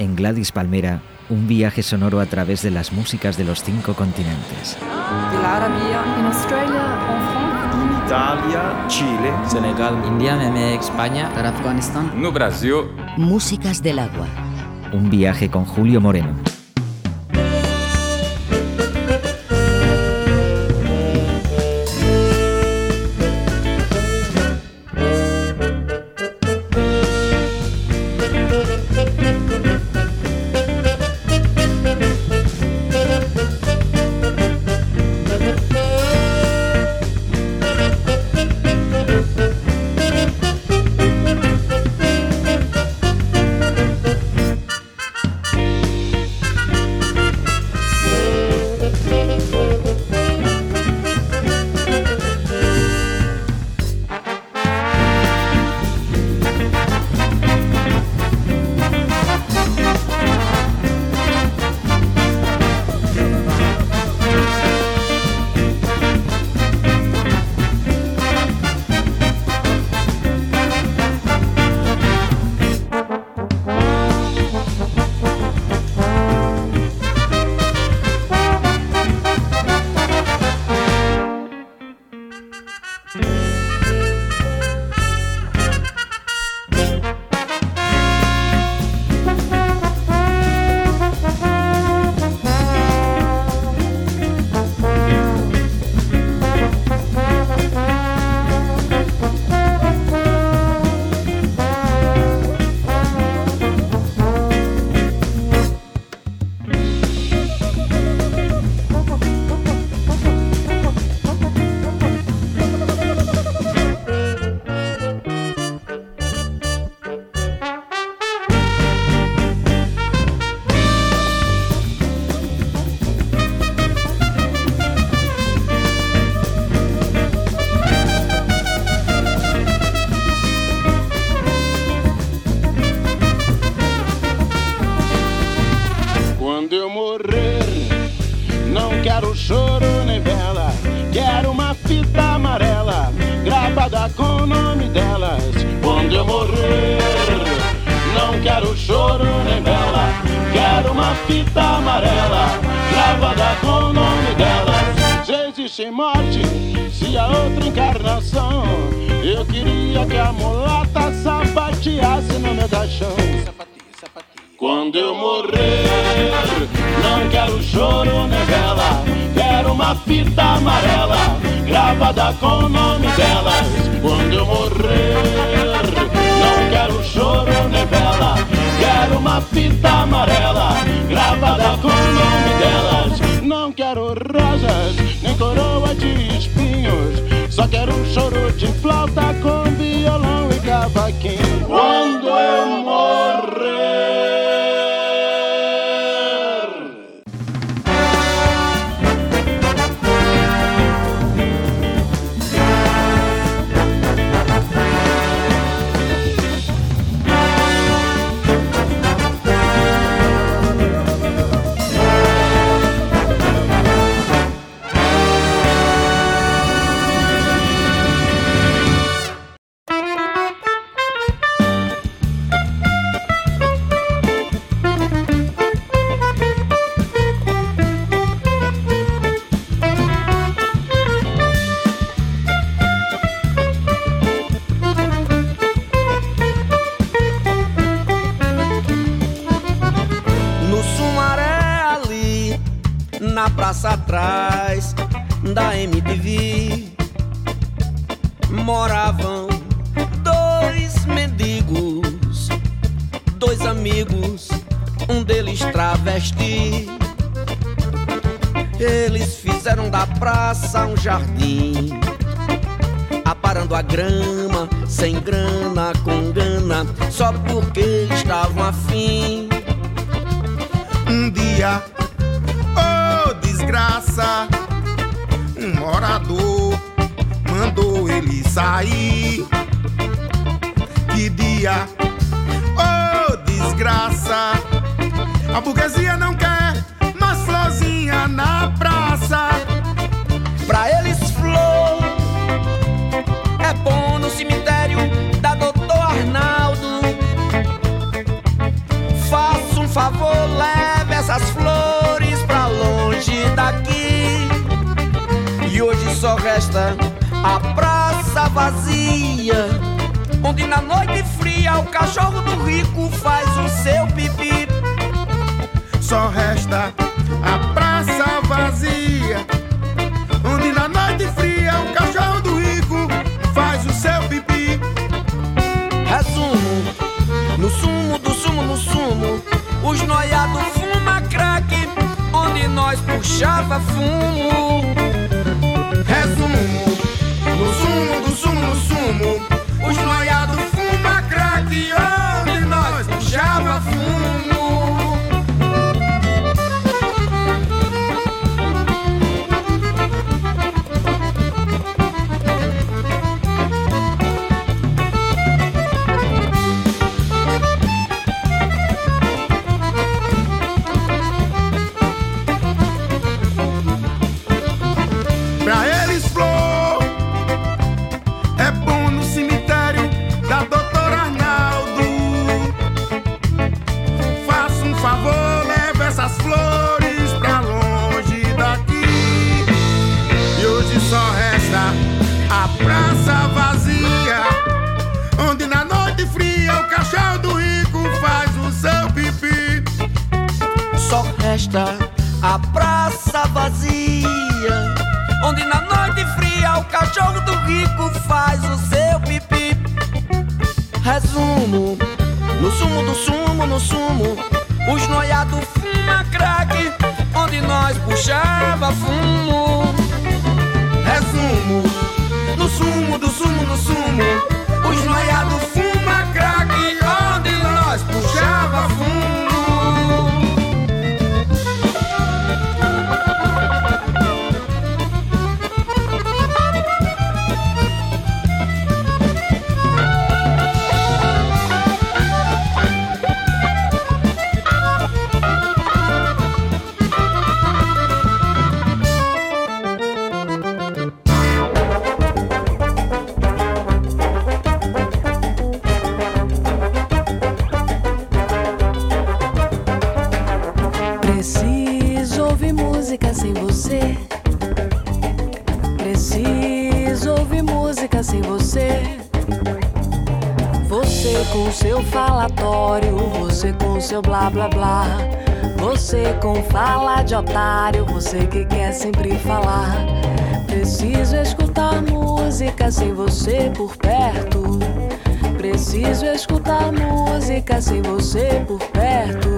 en Gladys Palmera, un viaje sonoro a través de las músicas de los cinco continentes. en Australia, Italia, Chile, Senegal, India, México, España, Afganistán. no Brasil. Músicas del agua. Un viaje con Julio Moreno. morte se a outra encarnação eu queria que a mulata sapateasse no meu caixão. Quando eu morrer, não quero choro nem vela, quero uma fita amarela gravada com o nome delas. Quando eu morrer, não quero choro nem vela, quero uma fita amarela gravada com o nome delas não quero rosas, nem coroa de espinhos. Só quero um choro de flauta com violão e cavaquinho. Quando eu morrer. atrás da MTV moravam dois mendigos, dois amigos, um deles travesti. Eles fizeram da praça um jardim, aparando a grama, sem grana, com gana, só porque estavam afim. Um dia praça, um morador mandou ele sair. Que dia, oh desgraça! A burguesia não quer mais sozinha na praça. Só resta a praça vazia, onde na noite fria o cachorro do rico faz o seu pipi. Só resta a praça vazia, onde na noite fria o cachorro do rico faz o seu pipi. Resumo, no sumo do sumo, no sumo, os noiados fuma crack, onde nós puxava fumo. Resumo, blá blá blá. Você com fala de otário, você que quer sempre falar. Preciso escutar música sem você por perto. Preciso escutar música sem você por perto.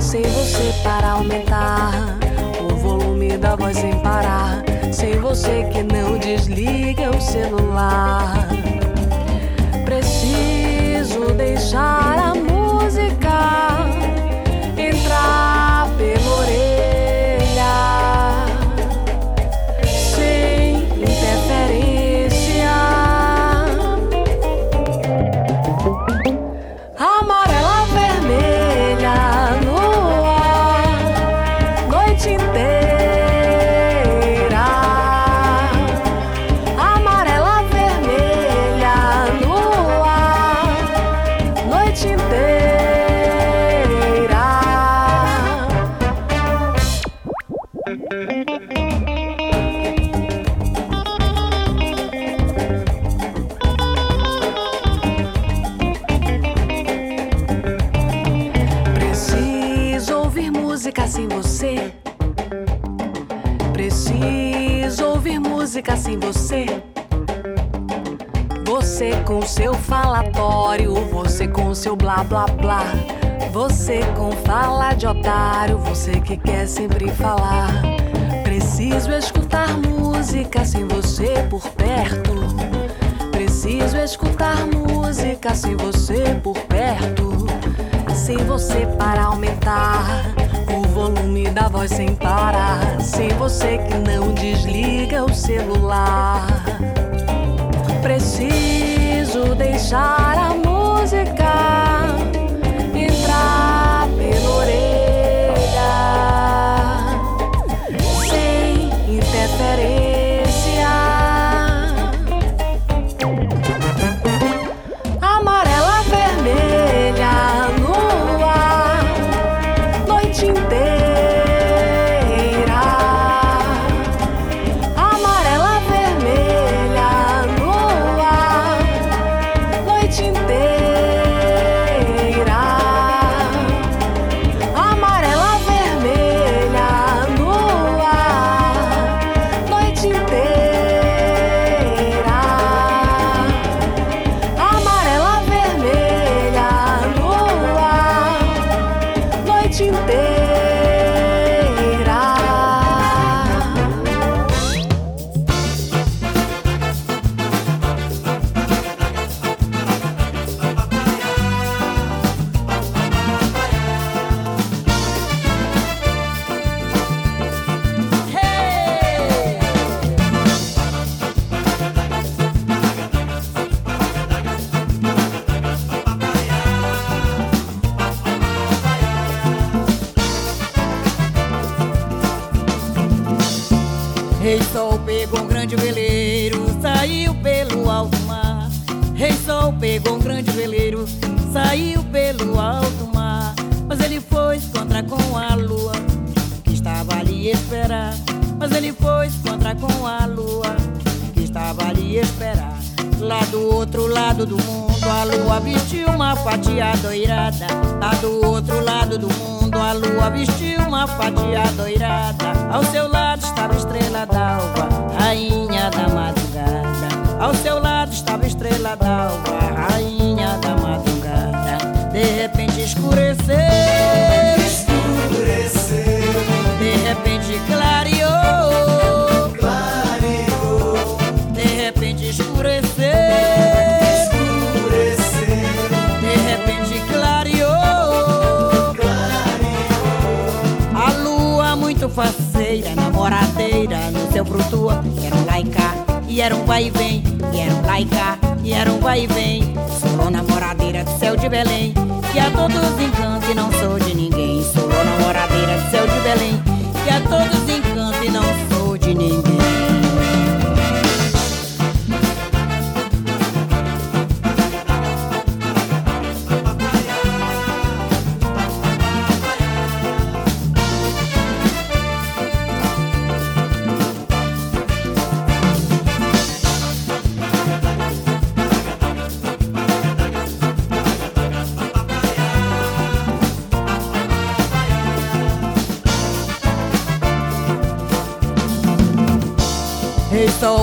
Sem você para aumentar o volume da voz sem parar. Sem você que não desliga o celular. Preciso deixar a música be você com seu blá blá blá. Você com fala de otário, você que quer sempre falar. Preciso escutar música sem você por perto. Preciso escutar música sem você por perto. Sem você para aumentar o volume da voz sem parar. Sem você que não desliga o celular. Preciso deixar Ao seu lado estava a estrela d'alva, rainha da madrugada. De repente escureceu. Escureceu. De repente clareou. Clareou. De repente escureceu. Escureceu. De repente clareou. Clareou. A lua muito faceira, namoradeira no seu frutua. Era um laica e era um vai e vem. Era um laica e era um vai e vem. Sou namoradeira do céu de Belém. Que a todos encanta e não sou de ninguém. Sou namoradeira do céu de Belém. Que a todos encanta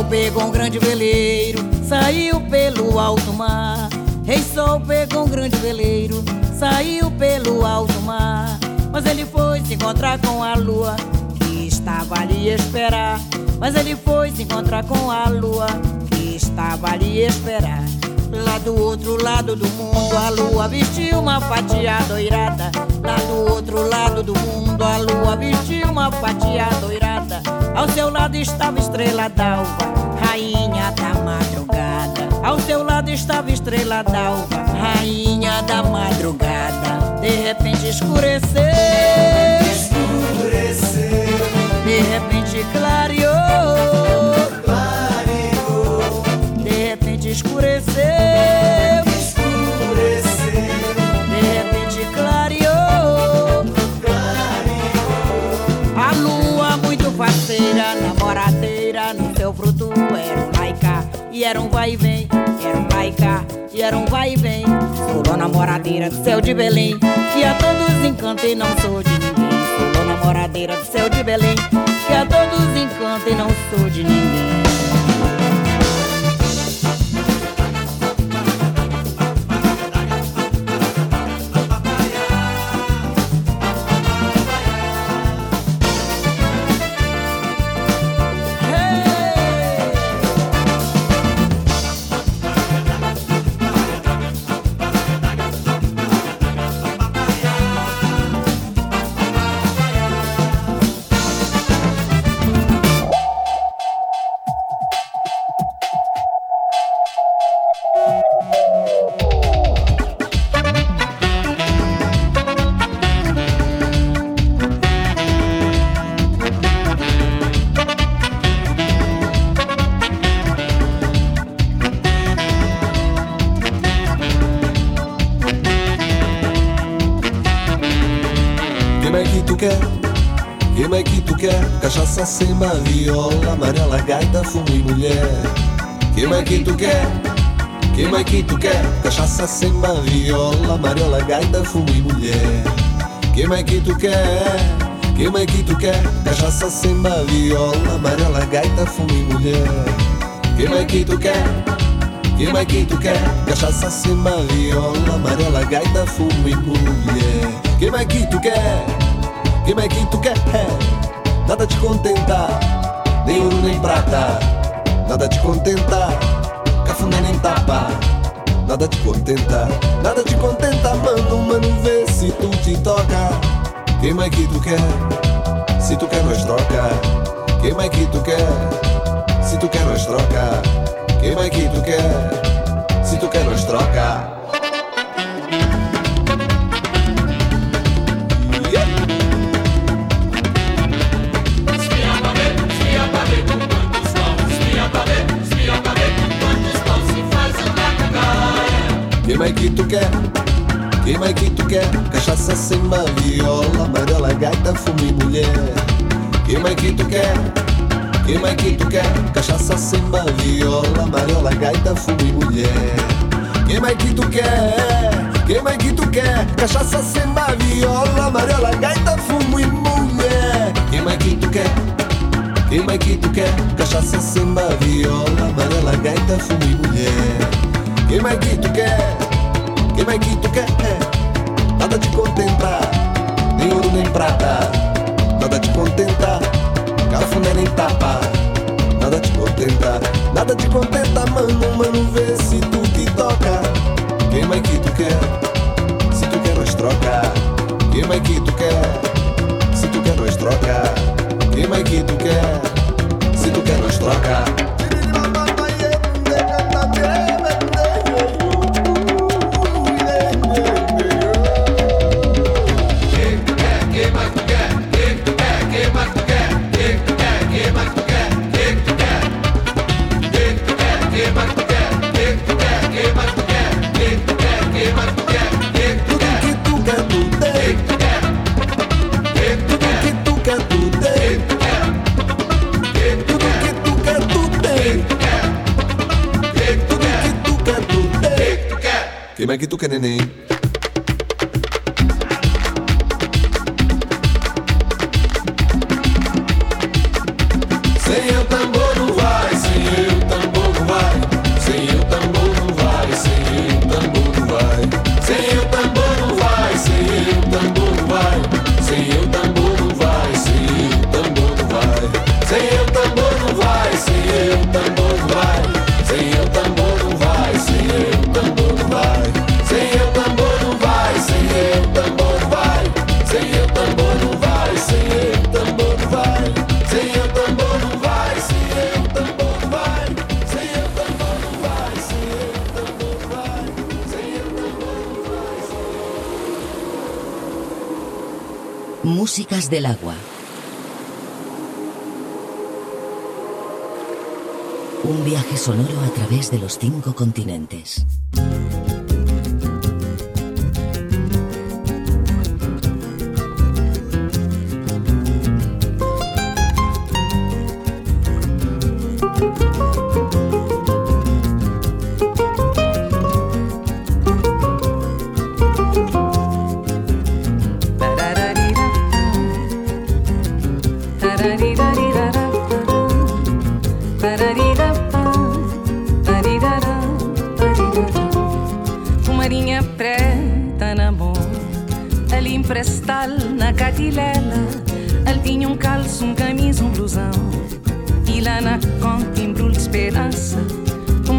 pegou um grande veleiro, saiu pelo alto mar. Rei Sol pegou um grande veleiro, saiu pelo alto mar. Mas ele foi se encontrar com a lua, que estava ali a esperar. Mas ele foi se encontrar com a lua, que estava ali a esperar. Lá do outro lado do mundo, a lua vestiu uma fatia doirada. Lá do outro lado do mundo, a lua vestiu uma fatia doirada. Ao seu lado estava estrela d'alva. Ao seu lado estava estrela d'alva, rainha da madrugada. De repente escureceu, Escureceu. de repente clareou, Clareou. de repente escureceu. Escureceu. De repente clareou A lua muito faceira, namoradeira No seu fruto era um laica E era um vai e vem, laica E era um vai e vem. Sou namoradeira do céu de Belém Que a todos encanta e não sou de ninguém. Sou namoradeira do céu de Belém Que a todos encanta e não sou de ninguém samba, viola, amarela, gaita, fumo e mulher. Que mais que tu quer? Que mais que tu quer? Cachaça, samba, viola, amarela, gaita, fumo e mulher. Que mais que tu quer? Que mais que tu quer? Cachaça, samba, viola, amarela, gaita, fumo e mulher. Que mais que tu quer? Que mais que tu quer? Cachaça, samba, viola, amarela, gaita, fumo e mulher. Que mais que tu quer? Que mais que tu quer? Nada te contenta, nem ouro nem prata. Nada te contenta, cafundé nem tapa. Nada te contenta, nada te contenta. Um mano ver se tu te toca. Que mais que tu quer? Se tu quer, nós troca. Que mais que tu quer? Se tu quer, nós troca. Que mais que tu quer? Se tu quer, nós troca. Queima que tu quer, queima que tu quer. Cachaça, sem viola, amarela, gaita, fume, mulher. Queima que tu quer, queima que tu quer. Cachaça, sem viola, amarela, gaita, fume, mulher. Queima que tu quer, queima que tu quer. Cachaça, sem viola, amarela, gaita, fume, mulher. Queima que tu quer. Queima que tu quer, cachaça, sem viola, amarela, gaita, fumo e mulher. Queima que tu quer. Que mais que tu quer? Nada te contenta, nem ouro nem prata. Nada te contenta, cafuné nem tapa. Nada te contenta, nada te contenta, mano, mano, vê se tu te toca. Que mais que tu quer? Se tu quer nós troca. Que mais que tu quer? Se tu quer nós troca. Que mais que tu quer? Se tu quer nós troca. cinco continentes.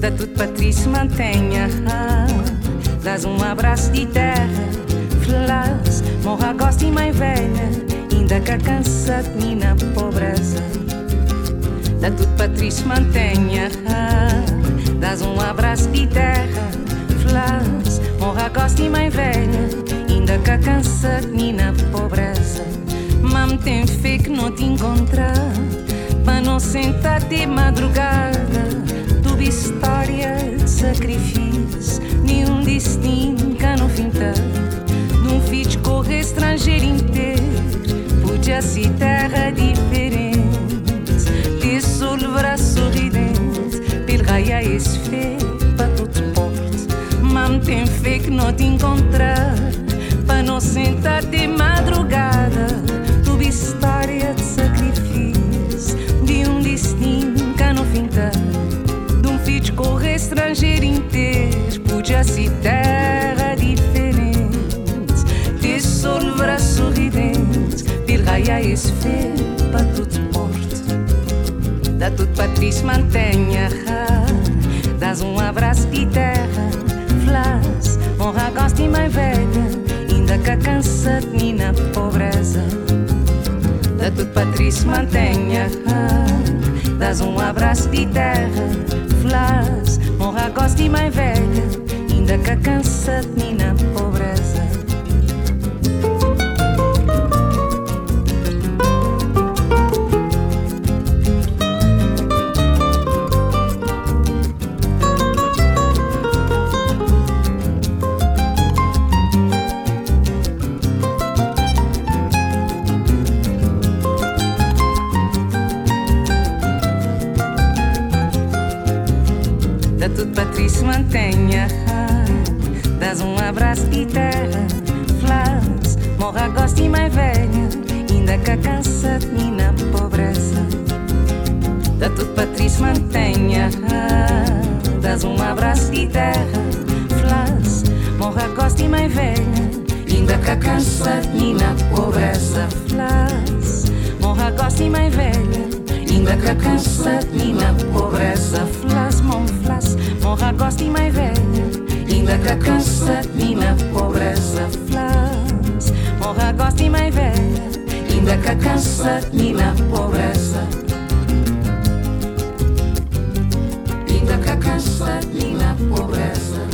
Dá tudo Patrícia, mantenha, ah, dás um abraço de terra. Flas, morra gosta e mãe velha, ainda que cansa de na pobreza. Dá tudo Patrícia, mantenha, ah, Dás um abraço de terra, flas, honra gosta e mãe velha, ainda que cansa de na pobreza. Mam tem fé que não te encontrar, para não sentar de madrugada. Tu história de sacrifício, nenhum destino que não fintar. De um filho correr estrangeiro inteiro, podia ser terra diferente. De sol, braço sorridente raia esse fé para tudo porte. Mam tem fé que não te encontrar, para não sentar de madrugada. Correr estrangeiro inteiro, podia ser terra diferente. Sol, braço sorridente, pil raia esse fé para tudo porte. Da tudo Patrícia mantenha Dás um abraço de terra, flas, honra, gosto e mãe velha, ainda que cansa de na pobreza. Da tudo Patrício mantenha, dás um abraço de terra, flas, honra, gosto e mãe velha, ainda que cansa de na terra, flas, morra, gosta e mais velha, ainda que cansa de na pobreza. Flas, morra, gosta e mais velha. Ainda que cansa de na pobreza, flas, mon flas, morra, gosta e mais velha. Ainda que cansa de na pobreza, flas, morra, gosta e mais velha. Ainda que cansa de na pobreza. Ainda que cansa pobreza.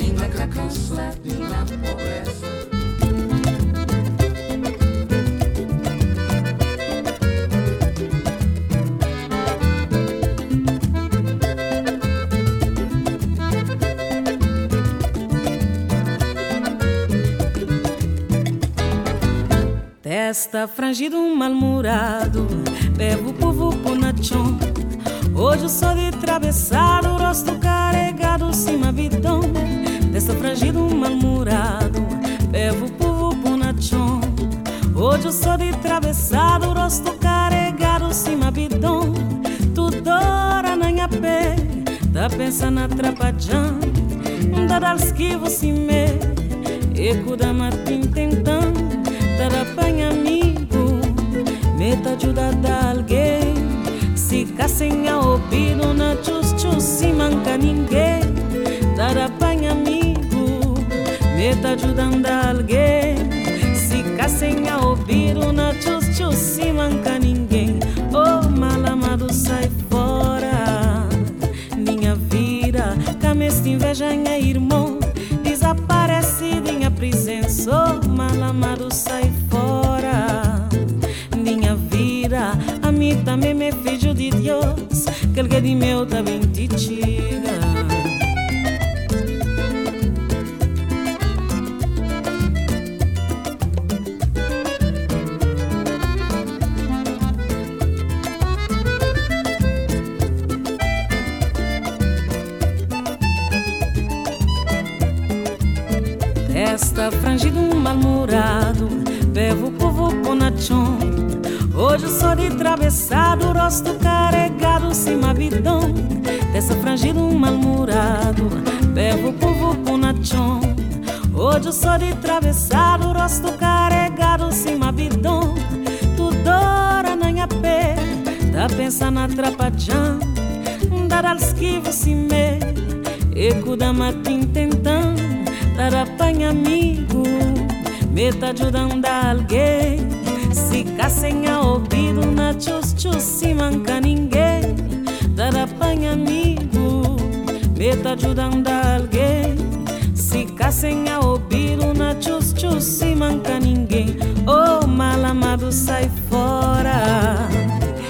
Ainda que cansa de na pobreza. Testa frangido, um mal-humorado Bebo povo ponachão Hoje sou de travessado Rosto carregado, cima bidão Testa frangido, um mal-humorado Bebo povo ponachão Hoje sou de travessado Rosto carregado, cima bidão Tudo hora na minha pé Tá pensando atrapalhando Dá esquivo se me Eco da matin tentando Dar amigo Meta ajuda da alguém Se sem a ouvido na chus chus Se manca ninguém. Dar amigo Meta ajudando alguém. Se a ouvido na chus chus Se manca Deus Que ele de meu também te Eu sou de travessado Rosto carregado, cima bidão Tudo hora na minha pé Tá pensando atrapalhando Dar esquivo se me Eco da matin tentando Dar apanha amigo Meta ajudando alguém. Se sem a ouvido na chus chus Se manca ninguém. Dar apanha amigo Meta ajudando Se manca ninguém. Oh malamado sai fora.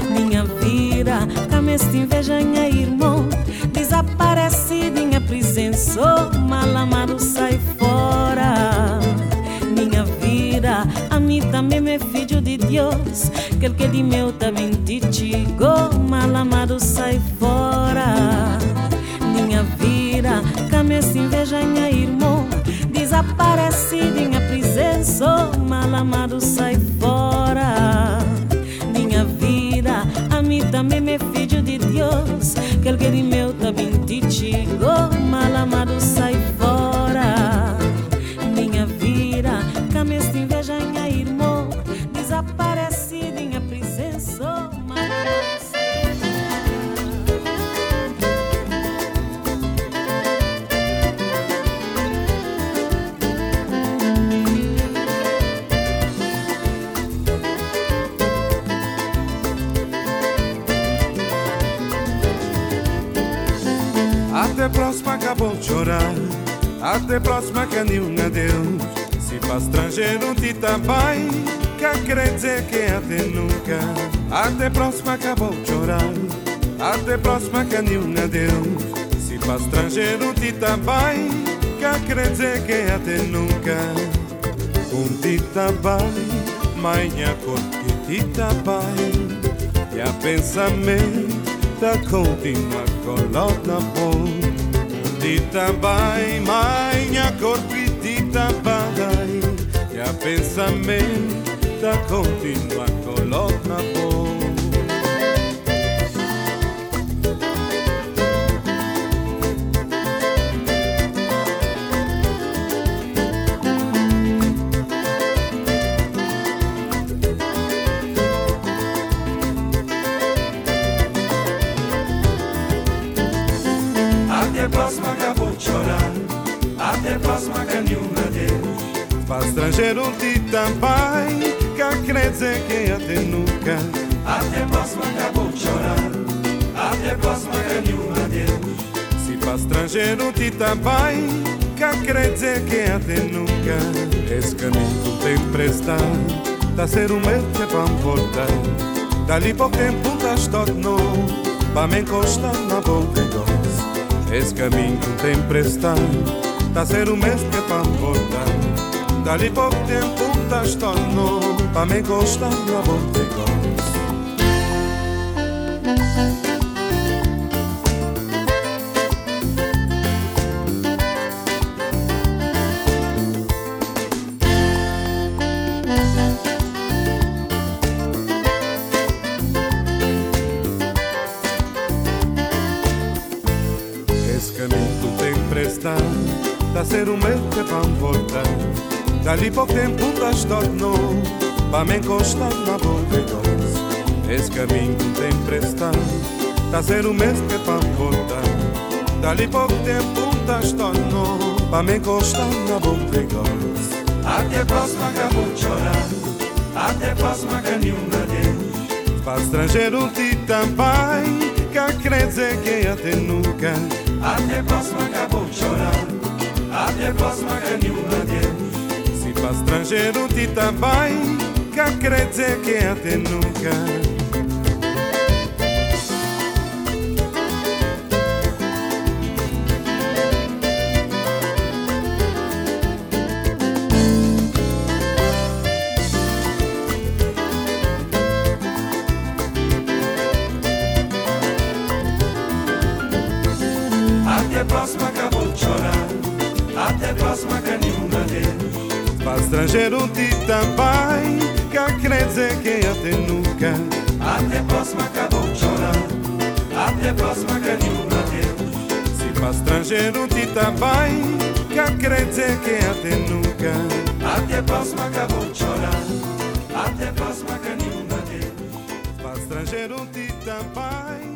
Minha vida Cameste inveja minha irmão. Desaparece minha presença. Oh malamado sai fora. Minha vida A mim também me filho de Deus. Que ele que de meu também te chigo Oh malamado sai fora. Minha vida Cameste inveja minha irmão Desaparece minha presença Oh malamado sai fora. Minha vida A mim também me filho de Deus Que de meu também te chigo Oh malamado sai fora Até próxima que nenhum adeus. Se para estrangeiro te tá bem, que quer dizer que até nunca. Até próxima acabou de chorar. Até próxima que nenhum adeus. Se para estrangeiro te tá bem, que quer dizer que até nunca. Um te tá bem, manhã cor que te tá bem. E a pensamento continua coloca bom. Dita vai, manhã corpitita vai. E a pensamento da continua coloca estrangeiro te também. Que quer dizer que até nunca. Até próxima acabou de chorar. Até próxima que nenhuma Deus. Se para estrangeiro te também. Que quer dizer que até nunca. Esse caminho tem emprestado. Tá ser um mês que vamos voltar. Dali pouco tempo todo novo. Para me encostar na boca e. Esse caminho tem emprestado Tá ser o mês que pra voltar Dali pouco tempo tá novo Pra me encostar na na boca e Esse caminho tem emprestado Tá ser um mês que pra voltar Dali pouco tempo todo novo Pra me encostar na boca e Até próxima acabou de chorar Até a próxima que nenhuma Deus Para estrangeiro te também Que quer dizer que até nunca. Até próxima acabou Estrangeiro te também Que quer dizer que até nunca Te também Que quer dizer que até nunca. Até próxima acabou de chorar. Até a próxima que nenhuma Deus Se estrangeiro te também Que quer dizer que até nunca. Até próxima acabou de chorar. Até a próxima que nenhuma Deus estrangeiro te também Que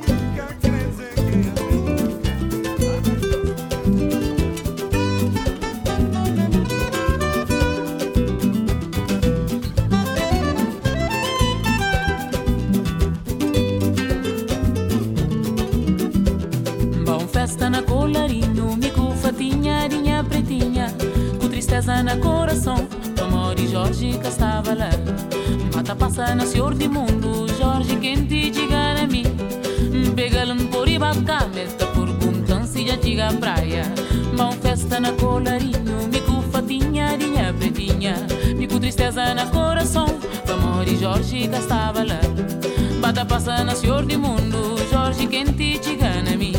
Mata passa na senhor de mundo, Jorge quem te diga a mim. Pega-lhe por ibaca, meta perguntam se já à praia. Bom festa na colarinho, mico fatinha, arinha pretinha. Mico tristeza na coração, amor e Jorge que estava lá. Bata passa na senhor de mundo, Jorge quem te diga a mim.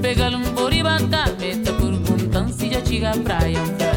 Pega-lhe um boribata, meta perguntam se já à praia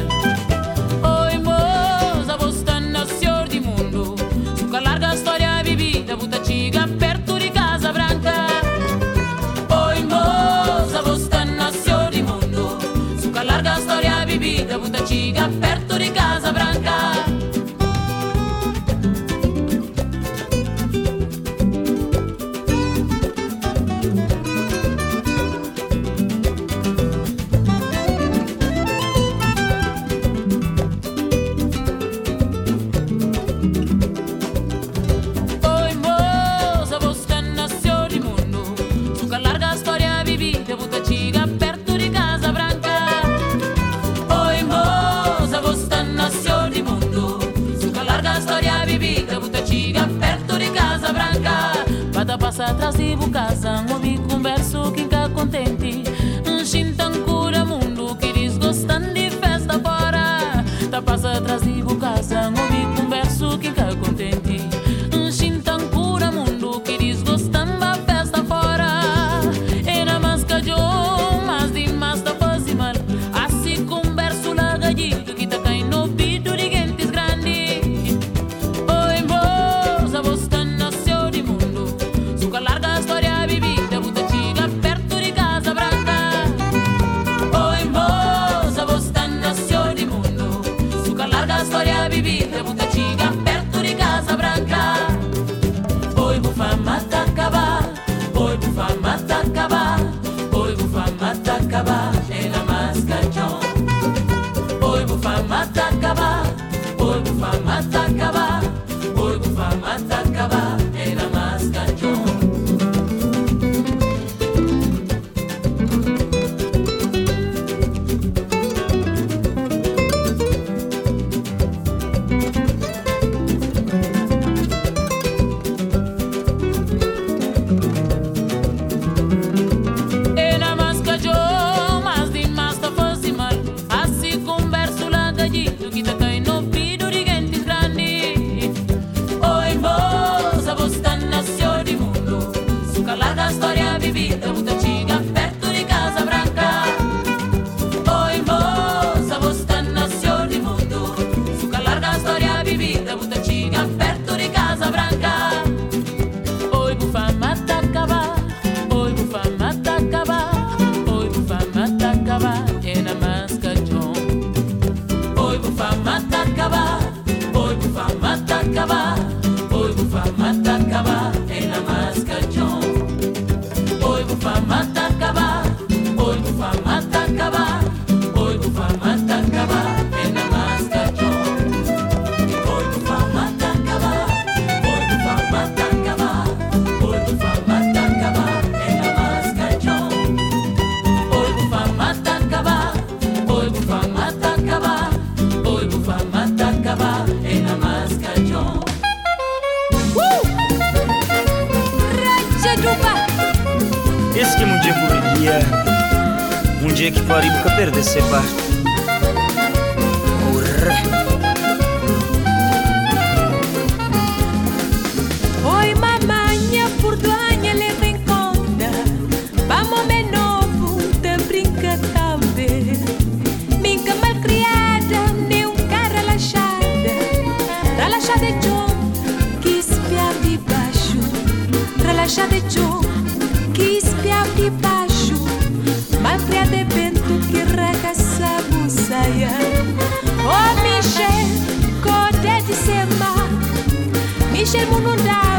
mesmo não dá.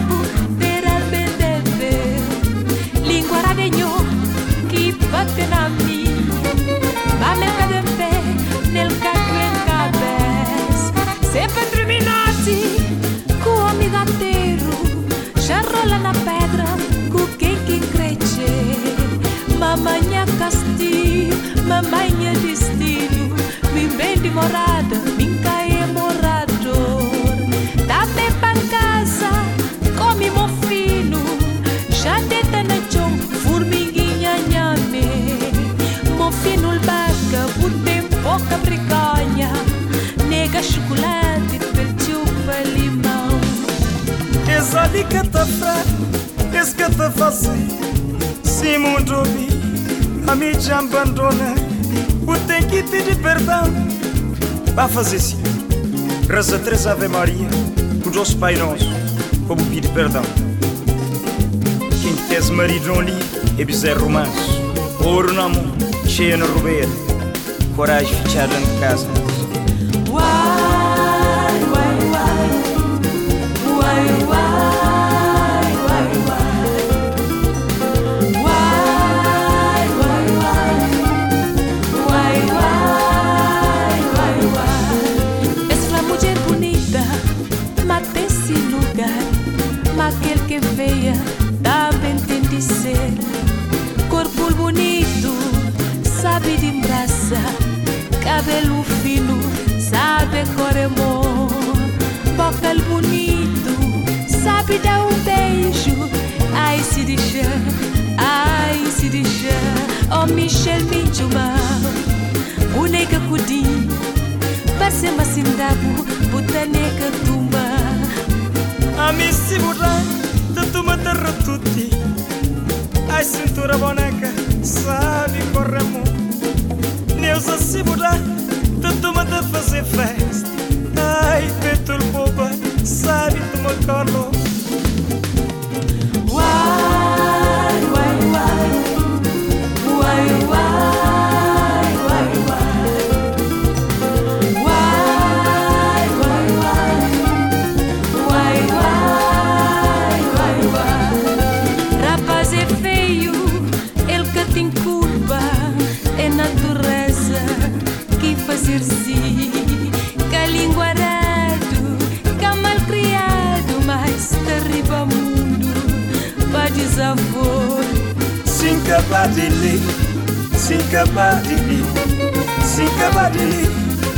torta nega chocolate, pechupa, limão. És tá ali que tá fraco, és que tá fácil. Se mundo vi, a mim te abandona, O tem que pedir perdão. Vá fazer sim. Reza três Ave Maria, o nosso Pai Nosso, como pedir perdão. Quem tens marido ali, é bezerro manso, ouro na mão, cheia na rubeira. Coragem featuring Casmo. cabelo filho, sabe coremor, boca bonito, sabe dar um beijo. Ai, se deixa, ai, se deixa, oh Michel Mitchuma, boneca cudim, passe macindabu, botaneca tumba. Ami da burra, da rotuti, ai cintura boneca, sabe corremor corremo Neuza Sibura Tutuma de fazer festa. Ai petul boba Sabe tuma colo Sinkabadili, sinkabadili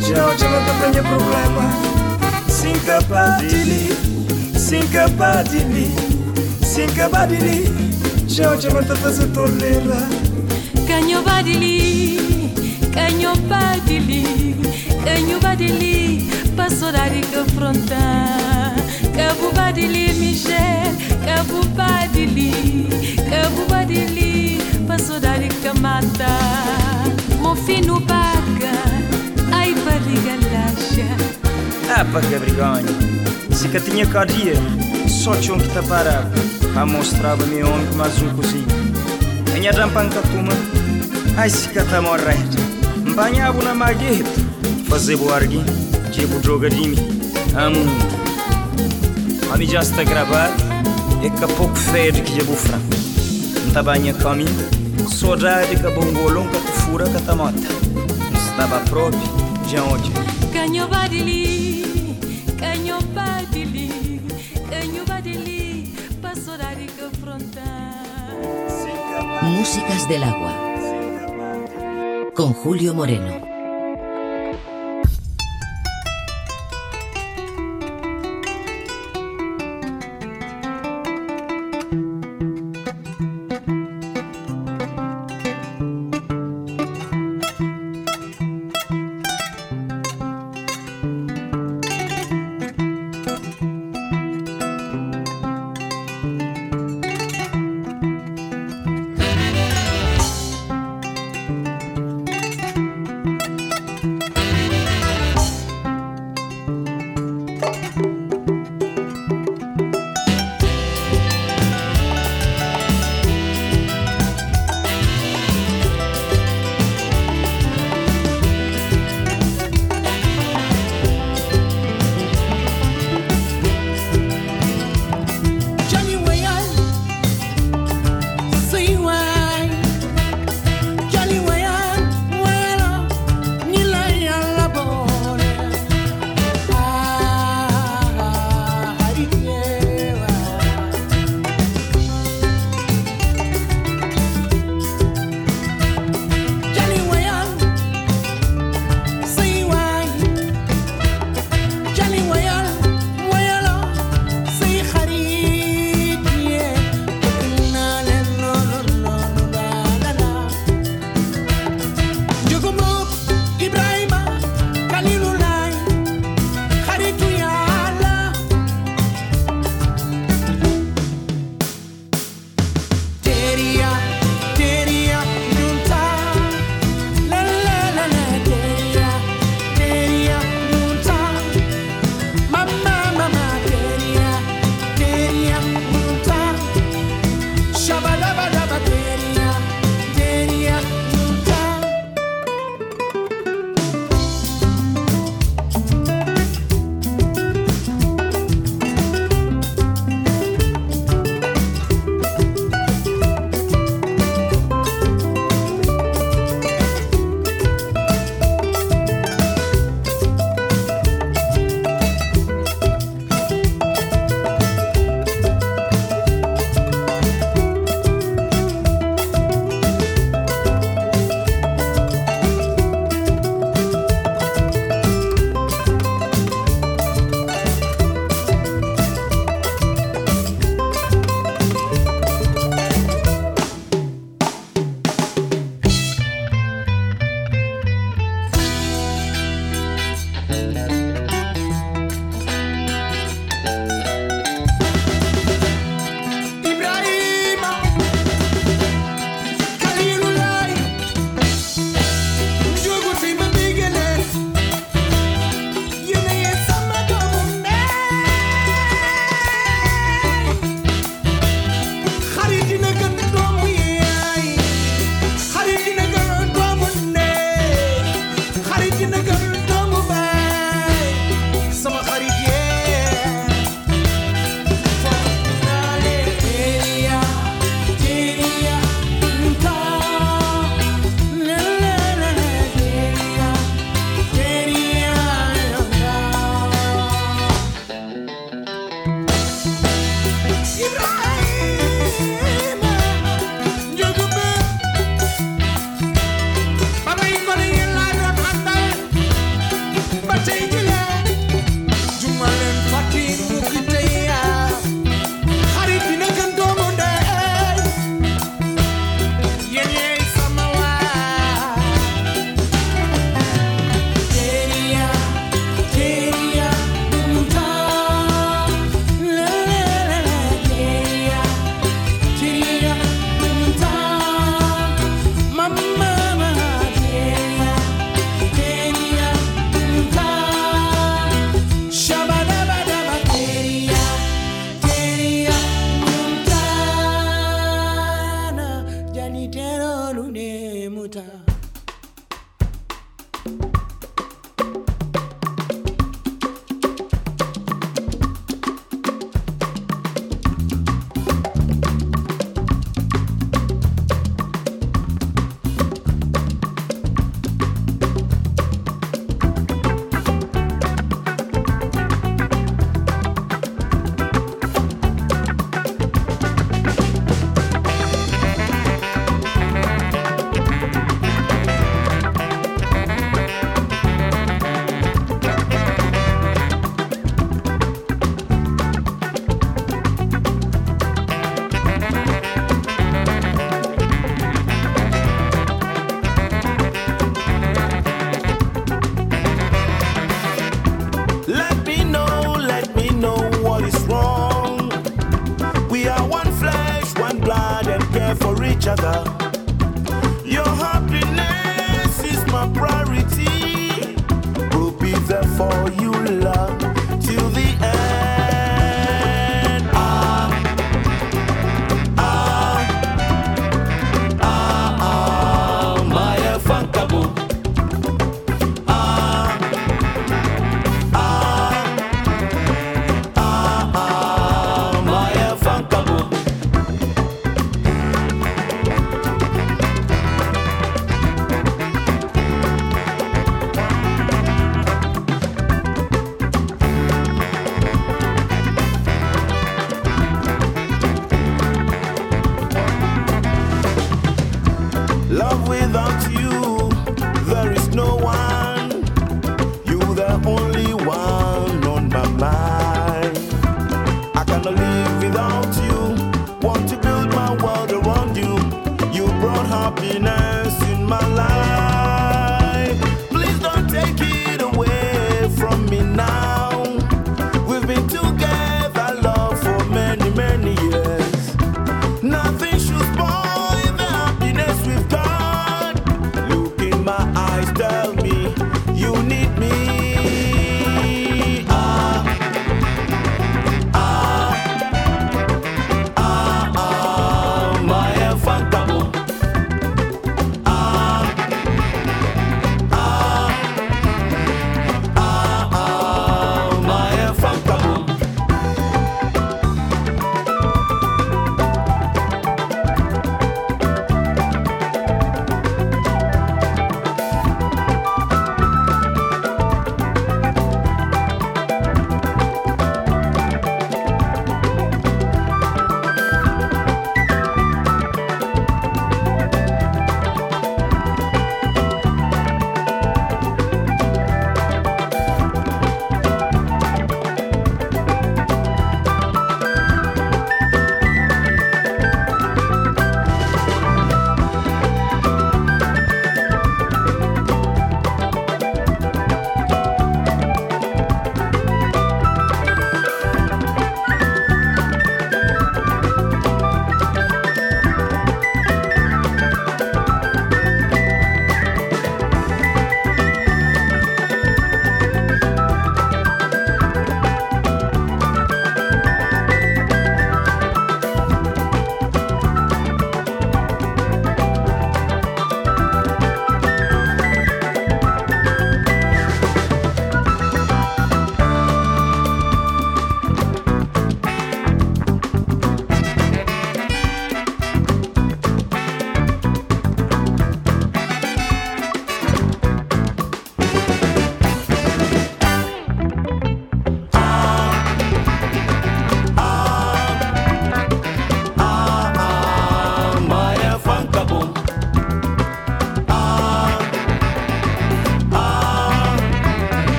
Já já não tenho problema sinkabadili, sinkabadili Já já não fazer torneira Canho badili, canho badili, canho badili Passou da rica frontar Cabo badili, Michel Cabo badili, cabo badili Rica mata Mon fino paga, ai barriga laxa Ah, que vergonha Se que tinha cá dia Só tinha que tapar A mostrava-me onde mais um cozinho Minha rampanca tuma Ai, se que tá morrendo. Banhava na magueta Fazer boarguinho Tipo droga de mim A mundo A mim já está gravado E que a pouco fede que já bufra Não tá banha caminho Saudade que a bongolonca que fura que tá mota Não estava próprio Já onde Canho badili, canho badili Canho badili Passou da rica frontar Músicas del agua. Con Julio Moreno.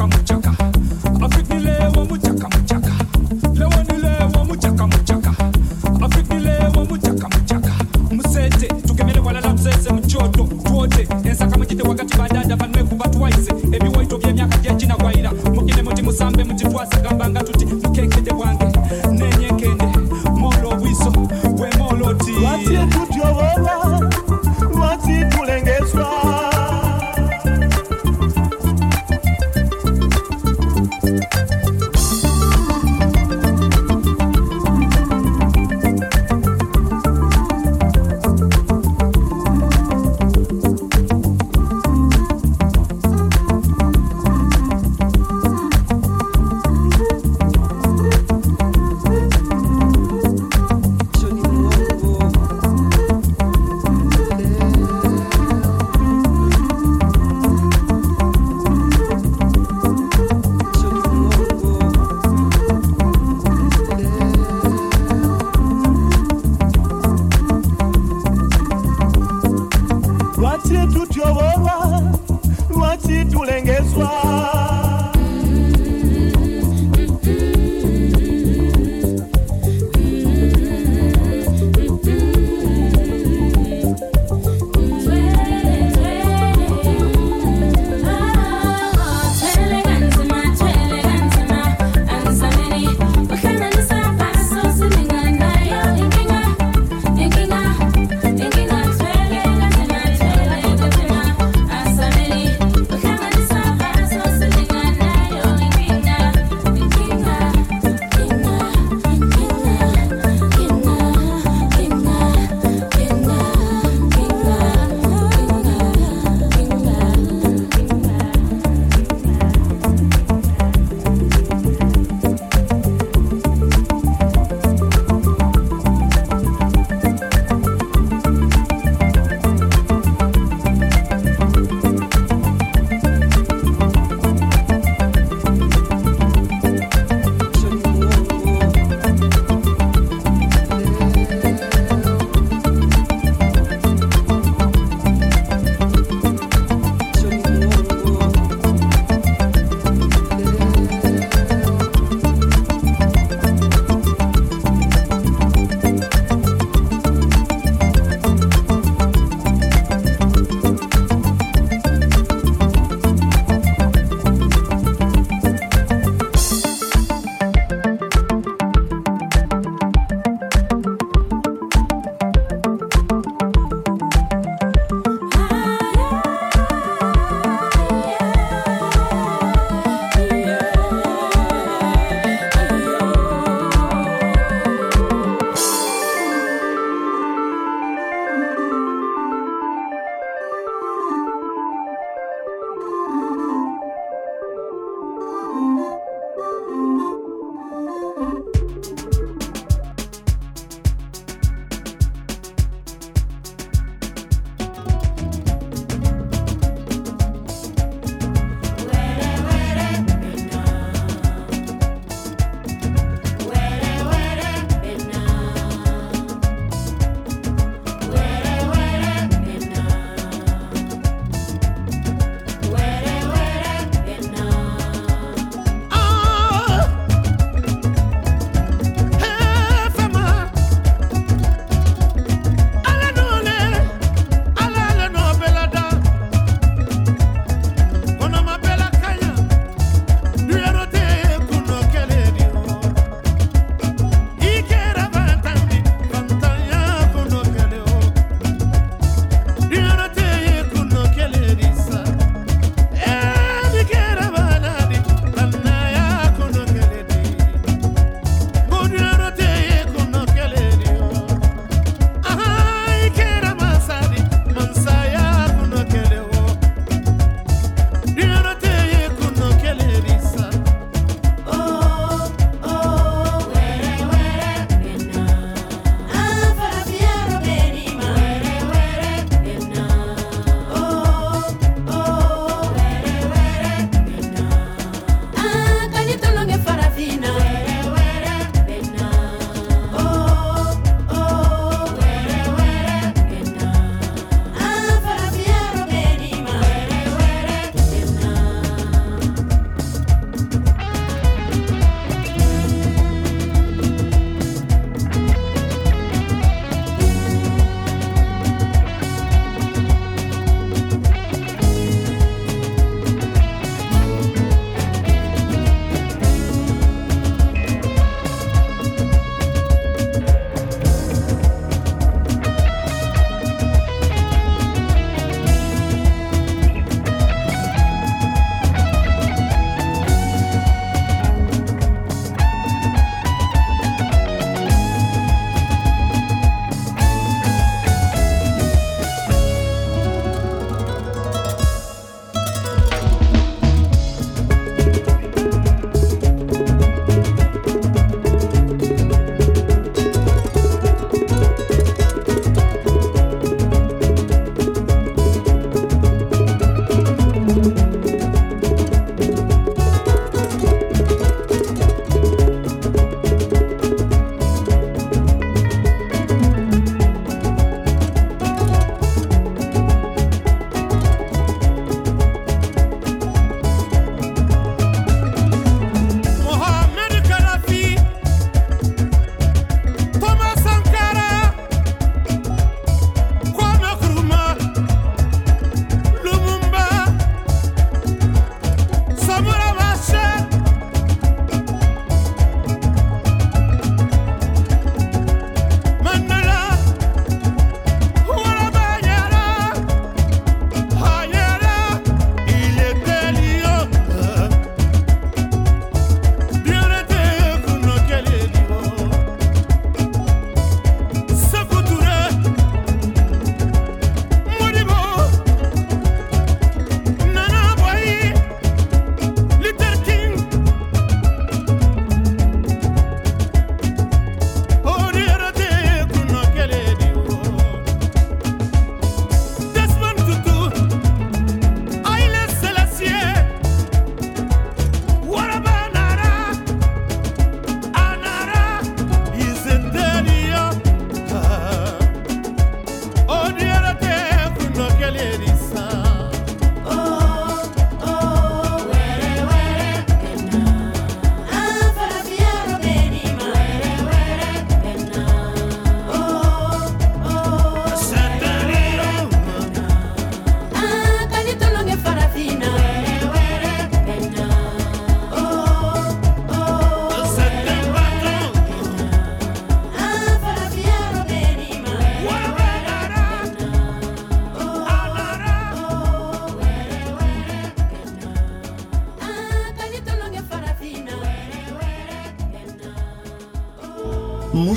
Có 将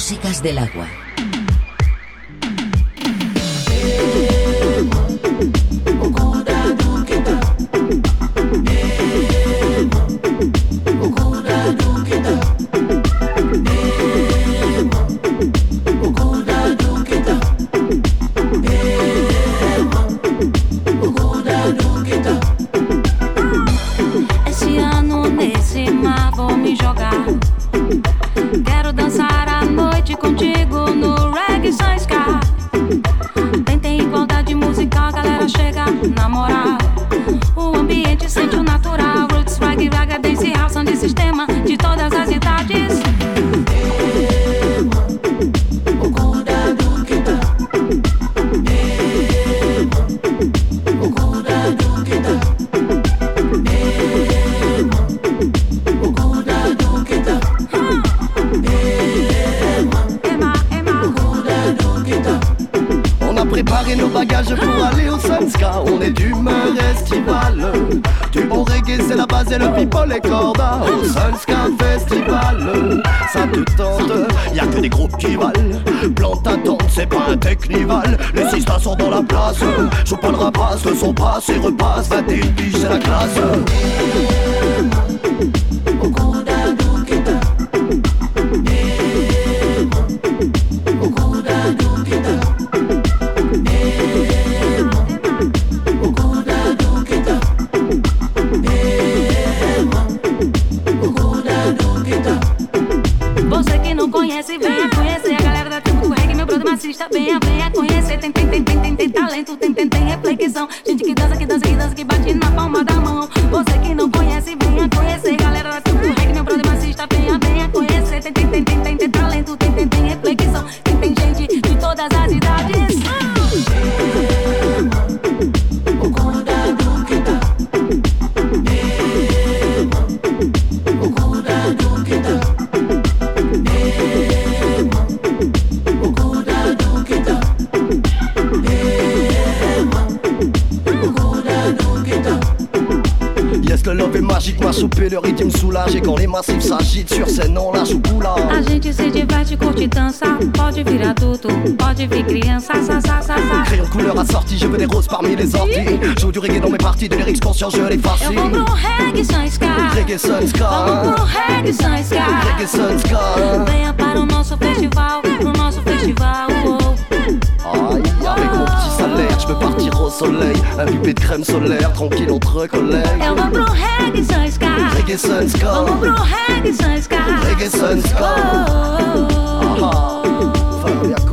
Músicas del agua. Pode adulto, pode vir criança sa, sa, sa, sa. Crayon de couleur assorti, je veux des roses parmi les orties. Joue du reggae dans mes parties, de lyrics conscients, je les farcis. Eu vou pro reggae sans ska Reggae sans ska Vamos pro reggae sans ska Reggae sans ska Venha para o nosso festival Pro nosso festival oh. Aïe, avec mon petit salaire, je partir au soleil. Un pipé de crème solaire, tranquille entre collègues. Eu vou pro reggae sans ska Reggae sans ska Vamos pro reggae sans ska Reggae sans ska oh. Ah, ah,